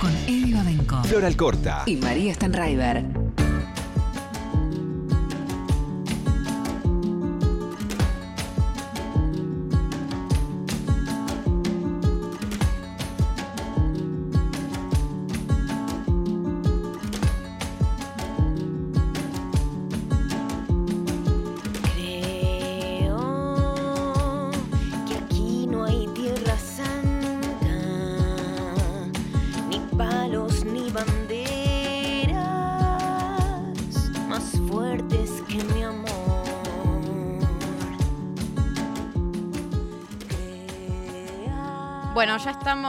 con Eddie Babenco Floral Corta. y María Stanraiver.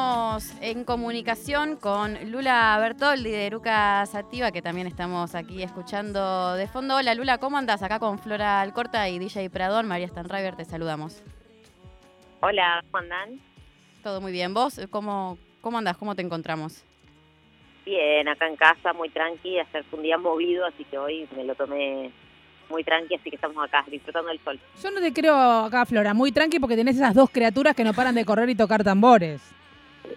Estamos en comunicación con Lula Bertoldi de Eruca Sativa, que también estamos aquí escuchando de fondo. Hola Lula, ¿cómo andas? Acá con Flora Alcorta y DJ Pradón, María Stanriver, te saludamos. Hola, ¿cómo andan? Todo muy bien. ¿Vos cómo, cómo andás? ¿Cómo te encontramos? Bien, acá en casa, muy tranqui. Fue un día movido, así que hoy me lo tomé muy tranqui, así que estamos acá disfrutando del sol. Yo no te creo acá, Flora, muy tranqui porque tenés esas dos criaturas que no paran de correr y tocar tambores.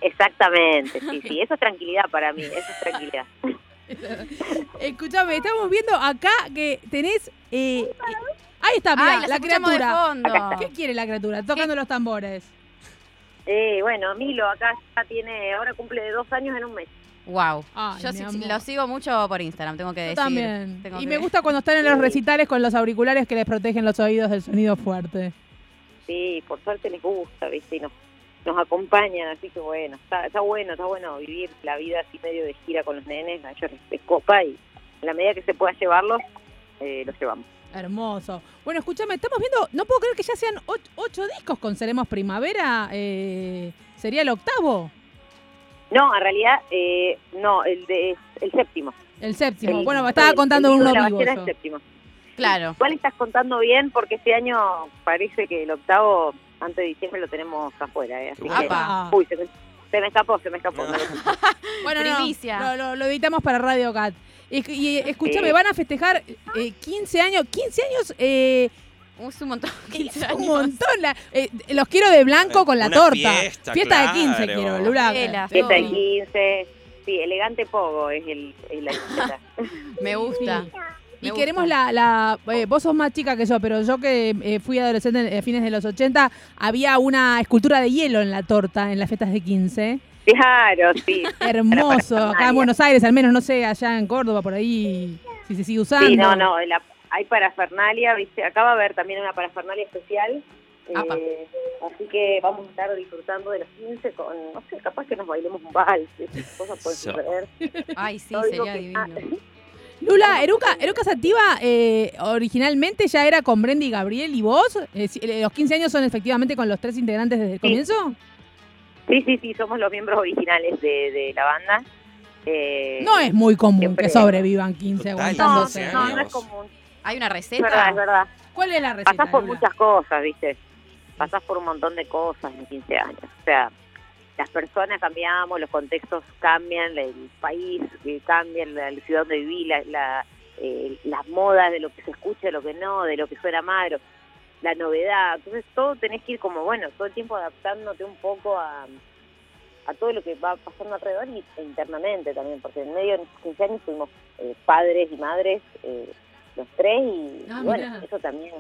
Exactamente, sí, sí. Eso es tranquilidad para mí, eso es tranquilidad. Escuchame, estamos viendo acá que tenés. eh, eh, ahí está, mirá, Ay, la criatura. fondo. ¿Qué quiere la criatura? Tocando los tambores. Eh, bueno, Milo acá ya tiene, ahora cumple de dos años en un mes. Wow. Ay, Yo amor. lo sigo mucho por Instagram, tengo que Yo decir. también. Tengo Y que- me gusta cuando están en los recitales con los auriculares que les protegen los oídos del sonido fuerte. Sí, por suerte les gusta, ¿viste? Y nos, nos acompañan, así que bueno, está, está bueno, está bueno vivir la vida así medio de gira con los nenes, a ellos les, copa y en la medida que se pueda llevarlos, eh, los llevamos. Hermoso. Bueno, escúchame, estamos viendo, no puedo creer que ya sean och- ocho, discos con Seremos Primavera. eh, ¿Sería el octavo? No, en realidad, eh, no, el de el séptimo. El séptimo. El- bueno, estaba el- contando el uno la vivo. yo. el séptimo. Claro. Igual estás contando bien porque este año parece que el octavo, antes de diciembre, lo tenemos afuera. ¿eh? Así que- uy, se me, se me escapó, se me escapó. Bueno, no, Primicia. Lo, lo- lo editamos para Radio Cat. Y, y, escúchame, Sí. van a festejar eh, 15 años. 15 años, eh, Es un montón. es 15 un montón. la- eh, los quiero de blanco con la Una torta. fiesta, de claro. 15 quiero, Lula. Fiesta de todo. 15, sí, elegante pogo es, el, es la. Me gusta. Me Y gusta. queremos la... la eh, vos sos más chica que yo, pero yo que eh, fui adolescente a fines de los 80, había una escultura de hielo en la torta en las fiestas de 15. Claro, sí. Hermoso. Para Acá en. Buenos Aires, al menos, no sé, allá en Córdoba, por ahí, si se sigue usando. Sí, no, no, la- hay parafernalia, ¿viste? Acá va a haber también una parafernalia especial. Eh, así que vamos a estar disfrutando de los 15 con, no sé, capaz que nos bailemos un vals, esas cosas pueden suceder. Ay, sí, No digo sería que- ah, divino. Lula, Eruca, Eruca Sativa eh, originalmente ya era con Brendy Gabriel y vos. Eh, eh, ¿Los 15 años son efectivamente con los tres integrantes desde el comienzo? Sí, sí, sí, somos los miembros originales de, de la banda. Eh, No es muy común siempre- que sobrevivan 15 Total, no, aguantándose. 15 no, no años. es común. Hay una Es receta. verdad, es verdad. ¿Cuál es la receta? Pasás por Lula? muchas cosas, ¿viste? Pasás por un montón de cosas en 15 años. O sea, las personas cambiamos, los contextos cambian, el país eh, cambia, la, la ciudad donde viví, la, la, eh, las modas de lo que se escucha, de lo que no, de lo que suena mal, la novedad. Entonces todo tenés que ir como, bueno, todo el tiempo adaptándote un poco a, a todo lo que va pasando alrededor y e internamente también, porque en medio de nuestros 15 años fuimos eh, padres y madres eh, los tres y, Ah, y bueno, eso también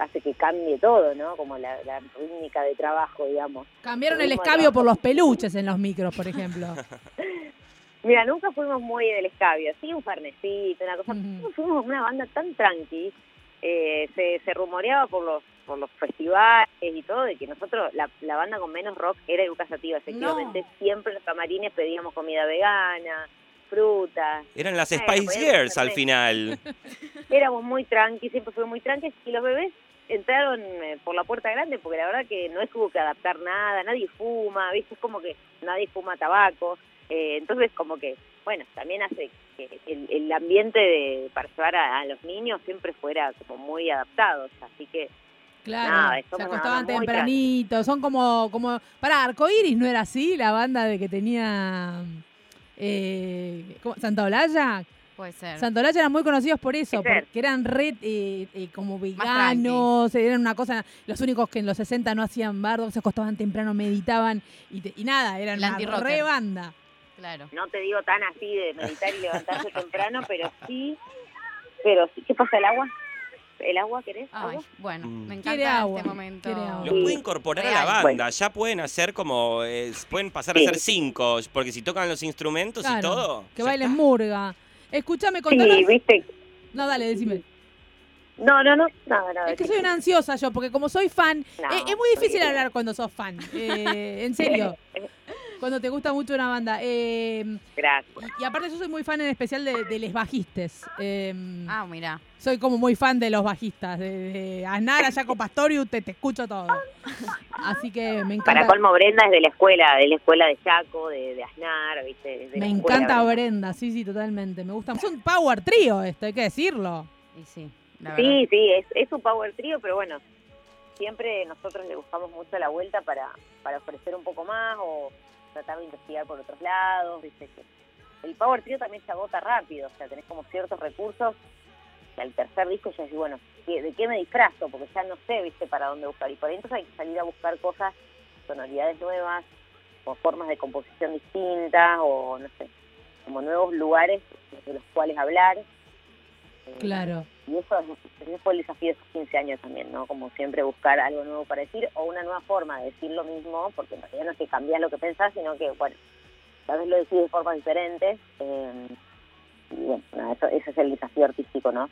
hace que cambie todo, ¿no? Como la, la rítmica de trabajo, digamos. Cambiaron el escabio por los peluches en los micros, por ejemplo. Mira, nunca fuimos muy del escabio, sí un farnecito, una cosa, Ujú. Nosotros fuimos una banda tan tranqui, eh, se, se rumoreaba por los por los festivales y todo, de que nosotros, la, la banda con menos rock era Educa Sativa, efectivamente, siempre en los camarines pedíamos comida vegana, frutas, Eran las Spice Girls al final. éramos muy tranqui, siempre fuimos muy tranqui, y los bebés entraron eh, por la puerta grande porque la verdad que no es que hubo que adaptar nada, nadie fuma, ¿viste? Es como que nadie fuma tabaco, eh, entonces como que, bueno, también hace que el, el ambiente de, para llevar a, a los niños siempre fuera como muy adaptado, así que Claro, Nada, se acostaban tempranito, son como, como, para Arcoiris no era así, la banda de que tenía eh. Santa Olalla, Puede ser. Olalla eran muy conocidos por eso, porque eran red eh, eh, como veganos, eran una cosa, los únicos que en los 60 no hacían bardo, se acostaban temprano, meditaban y, te- y nada, eran El una re banda. Claro. No te digo tan así de meditar y levantarse temprano, pero sí, pero sí. ¿Qué pasa el agua? ¿El agua querés? Ay, ¿Agua? bueno, Mm. me encanta agua, este momento. agua. Los puede incorporar a la banda, ya pueden hacer como, eh, pueden pasar Sí. a ser cinco, porque si tocan los instrumentos y todo. Que bailen está. murga. Escúchame, contanos. Sí, viste. No, dale, decime. No, no, no, nada, nada. Es que soy una ansiosa yo, porque como soy fan, No, es, es muy difícil hablar cuando sos fan. Eh, en serio. Cuando te gusta mucho una banda. Eh, Gracias. y aparte yo soy muy fan en especial de, de les bajistes. Eh, Ah, mira. soy como muy fan de los bajistas. De, de Aznar, Jaco Pastorius, te, te escucho todo. Así que me encanta. Para colmo, Brenda es de la escuela, de la escuela de Chaco, de, de Aznar, ¿viste? Me escuela, encanta Brenda. Sí, sí, totalmente. Me gusta. Es un power trío esto, hay que decirlo. Y sí, la. Sí, sí, es, es un power trío, pero bueno, siempre nosotros le buscamos mucho la vuelta para, para ofrecer un poco más o tratar de investigar por otros lados, ¿viste? Que el power trío también se agota rápido, o sea, tenés como ciertos recursos que al tercer disco ya decís, bueno, ¿qué- ¿de qué me disfrazo? Porque ya no sé, ¿viste? Para dónde buscar. Y por ahí entonces hay que salir a buscar cosas, sonoridades nuevas, o formas de composición distintas, o no sé, como nuevos lugares de los cuales hablar. Claro. y eso, es- ese fue el desafío de esos 15 años también, ¿no? Como siempre buscar algo nuevo para decir o una nueva forma de decir lo mismo, porque en realidad no es que cambias lo que pensás, sino que, bueno, tal vez lo decís de formas diferentes. eh, y bueno, eso, ese es el desafío artístico, ¿no?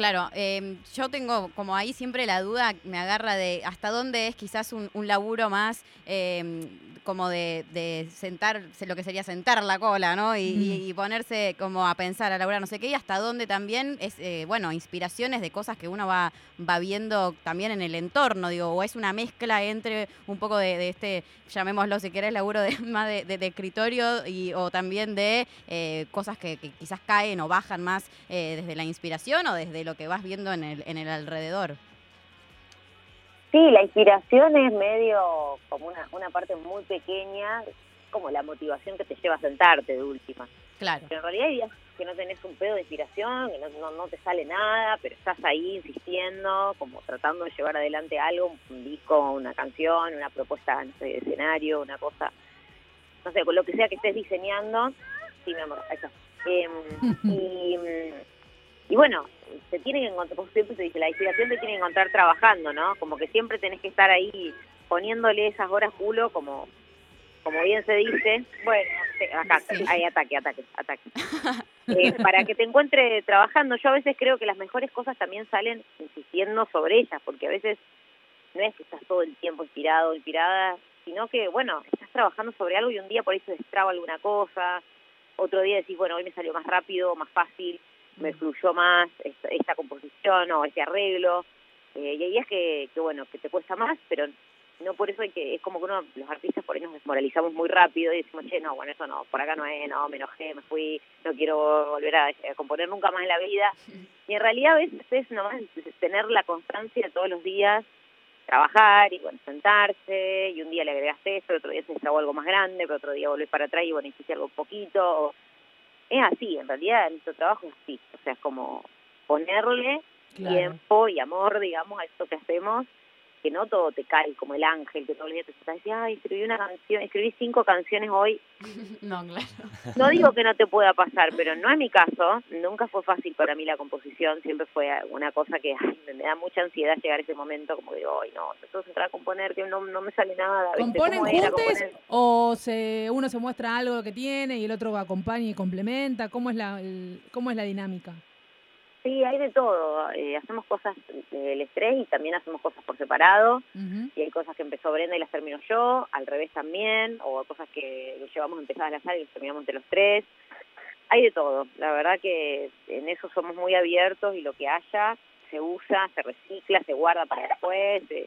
Claro, eh, yo tengo como ahí siempre la duda, me agarra de hasta dónde es quizás un, un laburo más eh, como de, de sentar, lo que sería sentar la cola, ¿no? Y, y- y ponerse como a pensar, a laburar no sé qué, y hasta dónde también es, eh, bueno, inspiraciones de cosas que uno va, va viendo también en el entorno, digo, o es una mezcla entre un poco de, de este, llamémoslo si querés, laburo de, más de, de- de escritorio y, o también de eh, cosas que, que quizás caen o bajan más eh, desde la inspiración o desde lo que vas viendo en el, en el alrededor. Sí, la inspiración es medio como una, una parte muy pequeña, como la motivación que te lleva a sentarte de última. Claro. Pero en realidad hay días que no tenés un pedo de inspiración, que no, no, no te sale nada, pero estás ahí insistiendo, como tratando de llevar adelante algo, un disco, una canción, una propuesta no sé, de escenario, una cosa, no sé, con lo que sea que estés diseñando. Sí, mi amor, ahí está. Em, y, y bueno, se tiene que encontrar, como siempre se dice, la inspiración te tiene que encontrar trabajando, ¿no? Como que siempre tenés que estar ahí poniéndole esas horas culo, como como bien se dice, bueno, acá, Sí. hay ataque, ataque, ataque. Eh, para que te encuentre trabajando, yo a veces creo que las mejores cosas también salen insistiendo sobre ellas, porque a veces no es que estás todo el tiempo inspirado, inspirada, sino que, bueno, estás trabajando sobre algo y un día por ahí se destraba alguna cosa, otro día decís, bueno, hoy me salió más rápido, más fácil, me fluyó más esta, esta composición o este arreglo, eh, y hay días que, que, bueno, que te cuesta más, pero no por eso hay que, es como que uno, los artistas por ahí nos desmoralizamos muy rápido y decimos, che, no, bueno, eso no, por acá no es, no, me enojé, me fui, no quiero volver a, a componer nunca más en la vida. Y en realidad a veces es nomás tener la constancia de todos los días, trabajar y bueno, sentarse, y un día le agregaste esto, otro día se destrabó algo más grande, pero otro día volvés para atrás y bueno, hiciste algo poquito. o- Es así, en realidad nuestro trabajo es así, o sea, es como ponerle Claro. tiempo y amor, digamos, a esto que hacemos, que no todo te cae como el ángel, que todos los días te estás diciendo, ay, escribí una canción, escribí cinco canciones hoy. No, claro. No digo que no te pueda pasar, pero no es mi caso. Nunca fue fácil para mí la composición, siempre fue una cosa que ay, me da mucha ansiedad llegar a ese momento, como digo, ay, no, entonces entrar a componer, que no, no me sale nada. ¿Componen ¿Cómo era juntos o se, uno se muestra algo que tiene y el otro acompaña y complementa? ¿Cómo es la, el- cómo es la dinámica? Sí, hay de todo. Eh, hacemos cosas del estrés y también hacemos cosas por separado. Y hay cosas que empezó Brenda y las termino yo, al revés también, o cosas que llevamos empezadas a hacer y las terminamos entre los tres. Hay de todo, la verdad que en eso somos muy abiertos y lo que haya se usa, se recicla, se guarda para después. eh,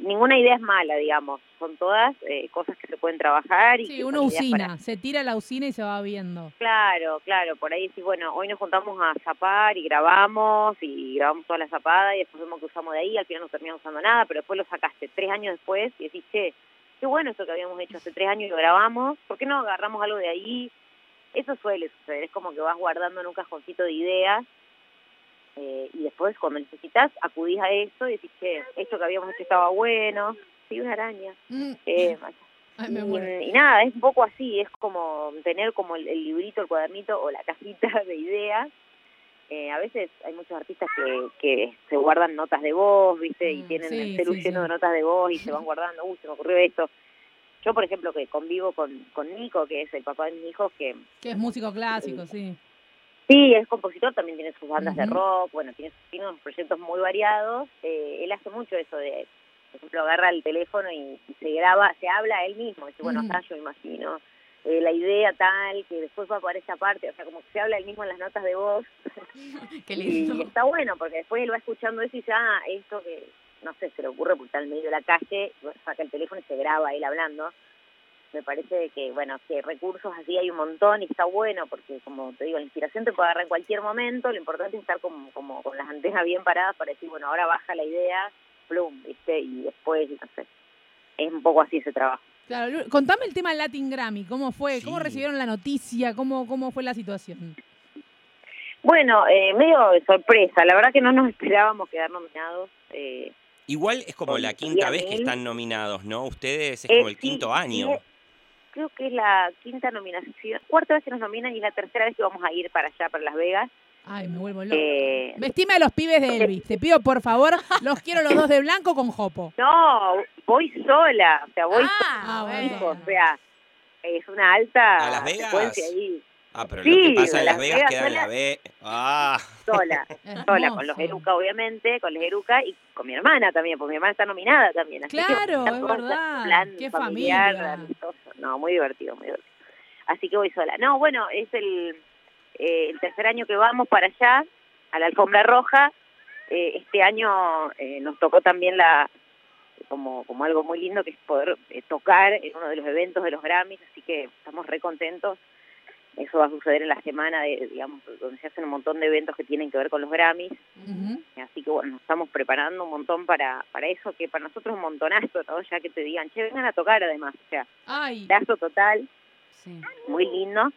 ninguna idea es mala, digamos, son todas eh, cosas que se pueden trabajar y Sí, una usina, para- se tira la usina y se va viendo. Claro, claro, por ahí decís, bueno, hoy nos juntamos a zapar y grabamos y grabamos toda la zapada y después vemos que usamos de ahí, al final no terminamos usando nada, pero después lo sacaste tres años después y decís, che, qué bueno esto que habíamos hecho hace tres años y lo grabamos, ¿por qué no agarramos algo de ahí? Eso suele suceder, es como que vas guardando en un cajoncito de ideas eh, y después cuando necesitas acudís a eso y decís, che, esto que habíamos hecho estaba bueno, sí, una araña. Mm, Eh, Ay, me Y, nada, es un poco así, es como tener como el, el librito, el cuadernito o la cajita de ideas. Eh, a veces hay muchos artistas que, que se guardan notas de voz, ¿viste? Y Mm, tienen sí, el celu sí, lleno sí. de notas de voz y se van guardando, uy, se me ocurrió esto. Yo, por ejemplo, que convivo con, con Nico, que es el papá de mis hijos, que Que es músico clásico, sí. Sí, es compositor, también tiene sus bandas de rock, bueno, tiene, tiene unos proyectos muy variados. Eh, él hace mucho eso de, por ejemplo, agarra el teléfono y, y se graba, se habla a él mismo. Dice, bueno, Ujú. acá yo imagino eh, la idea tal, que después va para esta parte, o sea, como que se habla él mismo en las notas de voz. Qué Y lindo. está bueno, porque después él va escuchando eso y dice, ah, esto que, no sé, se le ocurre porque está en medio de la calle, y saca el teléfono y se graba él hablando. Me parece que, bueno, que recursos así hay un montón y está bueno, porque como te digo, la inspiración te puede agarrar en cualquier momento, lo importante es estar como, como con las antenas bien paradas para decir, bueno, ahora baja la idea, plum, ¿viste? Y después, no sé, es un poco así ese trabajo. Claro, contame el tema del Latin Grammy, ¿cómo fue? ¿Cómo recibieron la noticia? ¿Cómo, cómo fue la situación? Bueno, eh, medio de sorpresa, la verdad que no nos esperábamos quedar nominados. Eh, Igual es como la quinta vez que están nominados, ¿no? Ustedes es Eh, como el sí, quinto sí, año. Creo que es la quinta nominación, cuarta vez que nos nominan y es la tercera vez que vamos a ir para allá, para Las Vegas. Ay, me vuelvo loco. Eh, Vestime a los pibes de Elvis. Te pido, por favor, los quiero los dos de blanco con jopo. no, voy sola, o sea, voy Ah, sola, bueno. hijo, o sea, es una alta ¿A Las Vegas? secuencia ahí, Ah, pero Sí, lo que pasa en Las Vegas Vegas queda en la. B. Ah, sola, sola, con los. Eruca obviamente, con los Eruca y con mi hermana también, porque mi hermana está nominada también. Así que Claro, está es verdad. plan Qué familiar, familia. amistoso. No, muy divertido, muy divertido. Así que voy sola. No, bueno, es el, eh, el tercer año que vamos para allá, a la alfombra roja. Eh, este año eh, nos tocó también la como, como algo muy lindo que es poder eh, tocar en uno de los eventos de los Grammys, así que estamos re contentos. Eso va a suceder en la semana, de, digamos, donde se hacen un montón de eventos que tienen que ver con los Grammys. Así que bueno, nos estamos preparando un montón para, para eso, que para nosotros es un montonazo, ¿no? Ya que te digan, che, vengan a tocar además, o sea, Ay, total, Sí. muy lindo.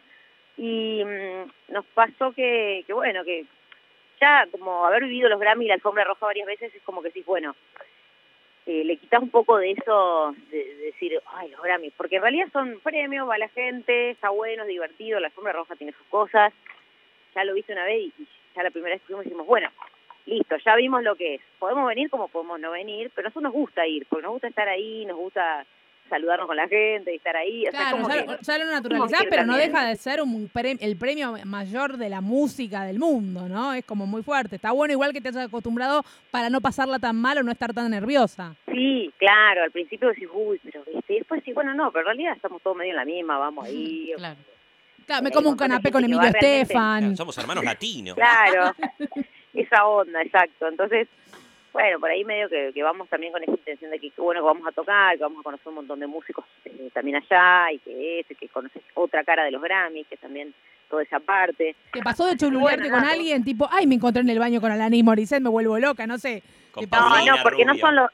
Y mm, nos pasó que, que, bueno, que ya como haber vivido los Grammy y la alfombra roja varias veces es como que decís, bueno, eh, le quitas un poco de eso, de, de decir, ay, los Grammy, porque en realidad son premios, va la gente, está bueno, es divertido, la alfombra roja tiene sus cosas, ya lo viste una vez y, y ya la primera vez que fuimos dijimos, bueno, listo, ya vimos lo que es, podemos venir como podemos no venir, pero a nosotros nos gusta ir, porque nos gusta estar ahí, nos gusta saludarnos con la gente y estar ahí, o sea, claro, como ya, que- lo- ya lo naturalizás, pero no deja de ser un pre- el premio mayor de la música del mundo, ¿no? Es como muy fuerte. Está bueno igual que te hayas acostumbrado para no pasarla tan mal o no estar tan nerviosa. Sí, claro, al principio decís, uy, pero ¿viste? Y después sí, bueno, no, pero en realidad estamos todos medio en la misma, vamos ahí. Claro. Claro, me como un canapé con Emilio Estefan. claro, somos hermanos latinos. Claro, esa onda, exacto. Entonces, bueno, por ahí medio que, que vamos también con esa intención de que bueno que vamos a tocar, que vamos a conocer un montón de músicos eh, también allá, y que eso, que conoces otra cara de los Grammy, que también toda esa parte. ¿Te pasó de chululearte Bueno, con nada. alguien tipo, ay, me encontré en el baño con Alanis Morissette, me vuelvo loca, no sé? ¿Qué pasa? No, no, porque no son los...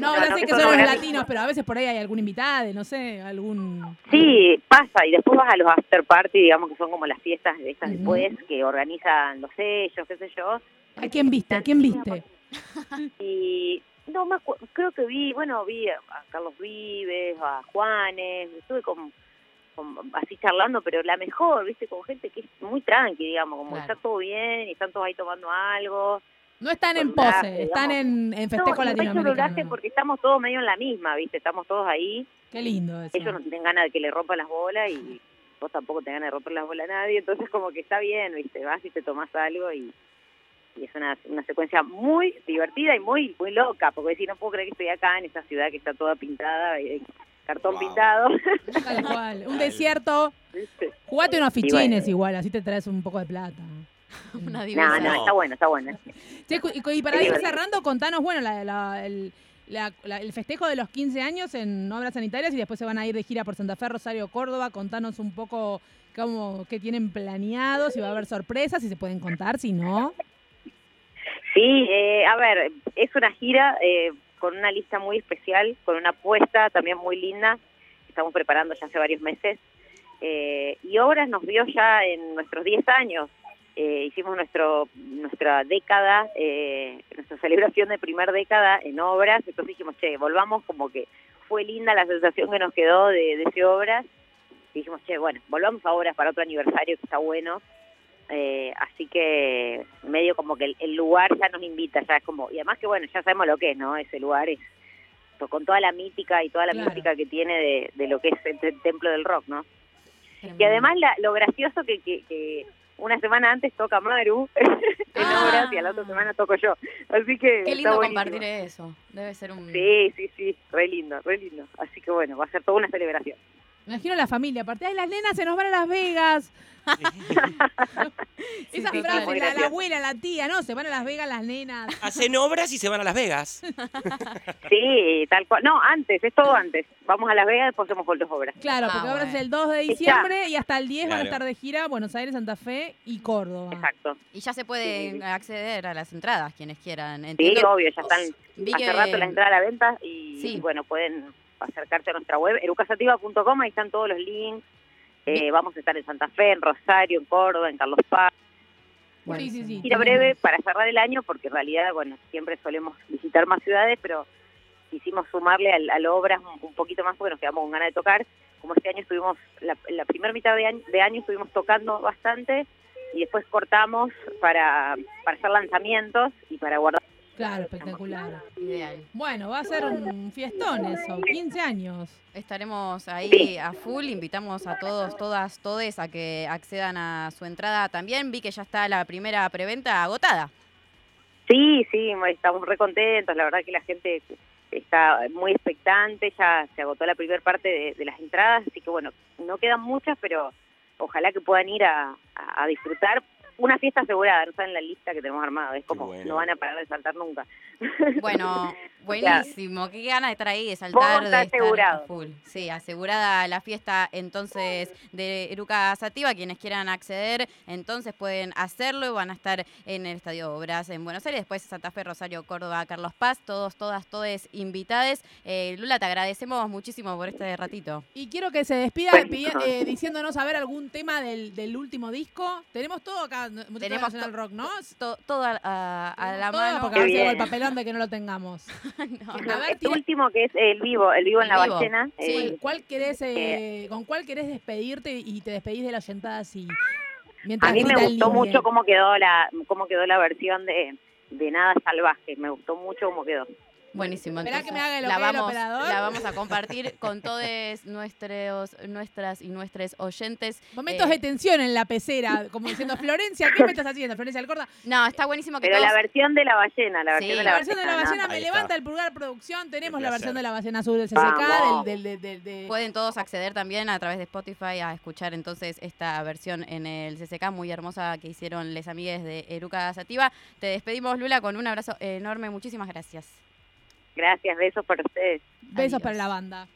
No, ya sé que que son los latinos, pero a veces por ahí hay algún invitado, no sé, algún... Sí, pasa, y después vas a los after party, digamos que son como las fiestas de estas después, que organizan los sellos, qué sé yo, ¿A quién viste? ¿A quién viste? y no acu- creo que vi, bueno, vi a Carlos Vives, a Juanes, estuve con, con- así charlando, pero la mejor, viste, con gente que es muy tranqui, digamos, como Claro. está todo bien y están todos ahí tomando algo. No están en pose, están en, en festejo no, latinoamericano. porque estamos todos medio en la misma, viste, estamos todos ahí, Qué lindo eso. ellos no tienen ganas de que le rompan las bolas y vos tampoco tenés ganas de romper las bolas a nadie, entonces como que está bien, viste, vas y te tomás algo y, y es una, una secuencia muy divertida y muy muy loca, porque si no puedo creer que estoy acá en esta ciudad que está toda pintada, y cartón Wow. pintado, Tal cual. Un desierto. ¿viste? Jugate unos fichines bueno. igual, así te traes un poco de plata. Una No, no, está bueno, está bueno. Che, cu- y, y para ir cerrando, contanos, bueno, la- la- el, la- la- el festejo de los 15 años en obras sanitarias y después se van a ir de gira por Santa Fe, Rosario, Córdoba. Contanos un poco cómo, qué tienen planeado, si va a haber sorpresas, si se pueden contar, si no. Sí, eh, a ver, es una gira eh, con una lista muy especial, con una apuesta también muy linda, estamos preparando ya hace varios meses. Eh, y Obras nos vio ya en nuestros 10 años. Eh, hicimos nuestro nuestra década, eh, nuestra celebración de primer década en Obras, entonces dijimos, che, volvamos como que fue linda la sensación que nos quedó de, de ese obras. Y dijimos, che, bueno, volvamos a obras para otro aniversario que está bueno. Eh, así que medio como que el, el lugar ya nos invita, ya es como, y además que bueno, ya sabemos lo que es, ¿no? Ese lugar es to- con toda la mítica y toda la Claro. mística que tiene de, de lo que es el, te- templo del rock, ¿no? Y además la- lo gracioso que, que, que una semana antes toca Maru en Ah. obras y a la otra semana toco yo. Así que Qué lindo compartir eso. Debe ser un. Sí, sí, sí, re lindo, re lindo. Así que bueno, va a ser toda una celebración. Me imagino la familia, aparte, ay, las nenas se nos van a Las Vegas. Sí, Esa sí, frase, la, abuela, la tía, no, se van a Las Vegas las nenas. Hacen obras y se van a Las Vegas. Sí, tal cual. No, antes, es todo antes. Vamos a Las Vegas, después hacemos con las obras. Claro, Ah, porque ahora es bueno. el 2 de Está. diciembre y hasta el 10 van a estar de gira Buenos Aires, Santa Fe y Córdoba. Exacto. Y ya se Sí, puede sí, sí. acceder a las entradas, quienes quieran. Sí, Entiendo- obvio, ya están vi hace que- rato las entradas a la venta y, Sí. y bueno, pueden acercarse a nuestra web, erucasativa.com, ahí están todos los links. Eh, vamos a estar en Santa Fe, en Rosario, en Córdoba, en Carlos Paz. Sí, sí, sí. Gira breve para cerrar el año, porque en realidad, bueno, siempre solemos visitar más ciudades, pero quisimos sumarle al, al obras un, un poquito más porque nos quedamos con ganas de tocar. Como este año estuvimos, la, la primera mitad de año, de año estuvimos tocando bastante y después cortamos para, para hacer lanzamientos y para guardar. Claro, espectacular. Ideal. Bueno, va a ser un fiestón eso, 15 años. Estaremos ahí a full. Invitamos a todos, todas, todes a que accedan a su entrada también. Vi que ya está la primera preventa agotada. Sí, sí, estamos re contentos, la verdad que la gente está muy expectante, ya se agotó la primera parte de, de las entradas, así que bueno, no quedan muchas, pero ojalá que puedan ir a disfrutar. Una fiesta asegurada, no saben la lista que tenemos armada, es como bueno. no van a parar de saltar nunca. Bueno, buenísimo. Qué ganas de estar ahí, de saltar, de está estar full. Sí, asegurada la fiesta entonces de Eruca Sativa. Quienes quieran acceder, entonces pueden hacerlo y van a estar en el Estadio Obras en Buenos Aires, después Santa Fe, Rosario, Córdoba, Carlos Paz, todos, todas, todes invitades. Eh, Lula, te agradecemos muchísimo por este ratito. Y quiero que se despida eh, diciéndonos a ver algún tema del, del último disco. Tenemos todo acá, Tenemos to- Rock, ¿no? To- todo a, a- a la Todo, mano. Porque a ver si Qué hago el papelón de que no lo tengamos. No, A ver, Este tira- último que es el vivo, el vivo en El la vivo. ballena. Sí. eh, ¿Cuál querés, eh, ¿Con cuál querés despedirte y te despedís de la sentada así? Mientras a mí me el gustó mucho cómo quedó la cómo quedó la versión de, de Nada Salvaje, me gustó mucho cómo quedó. Buenísimo. Entonces que me haga el la, vamos, operador. la vamos a compartir con todos nuestros, nuestras y nuestros oyentes. Momentos Eh, de tensión en la pecera, como diciendo, Florencia, ¿qué me estás haciendo? Florencia Alcorta. No, está buenísimo que Pero la versión de la ballena, la Sí. versión de La la, versión de la ballena, ballena me levanta el pulgar producción. Tenemos la versión de la ballena azul del CCK, del, del, del, del- de- Pueden todos acceder también a través de Spotify a escuchar entonces esta versión en el CCK muy hermosa que hicieron les amigues de Eruca Sativa. Te despedimos, Lula, con un abrazo enorme. Muchísimas gracias. Gracias, besos para ustedes. Besos Adiós. para la banda.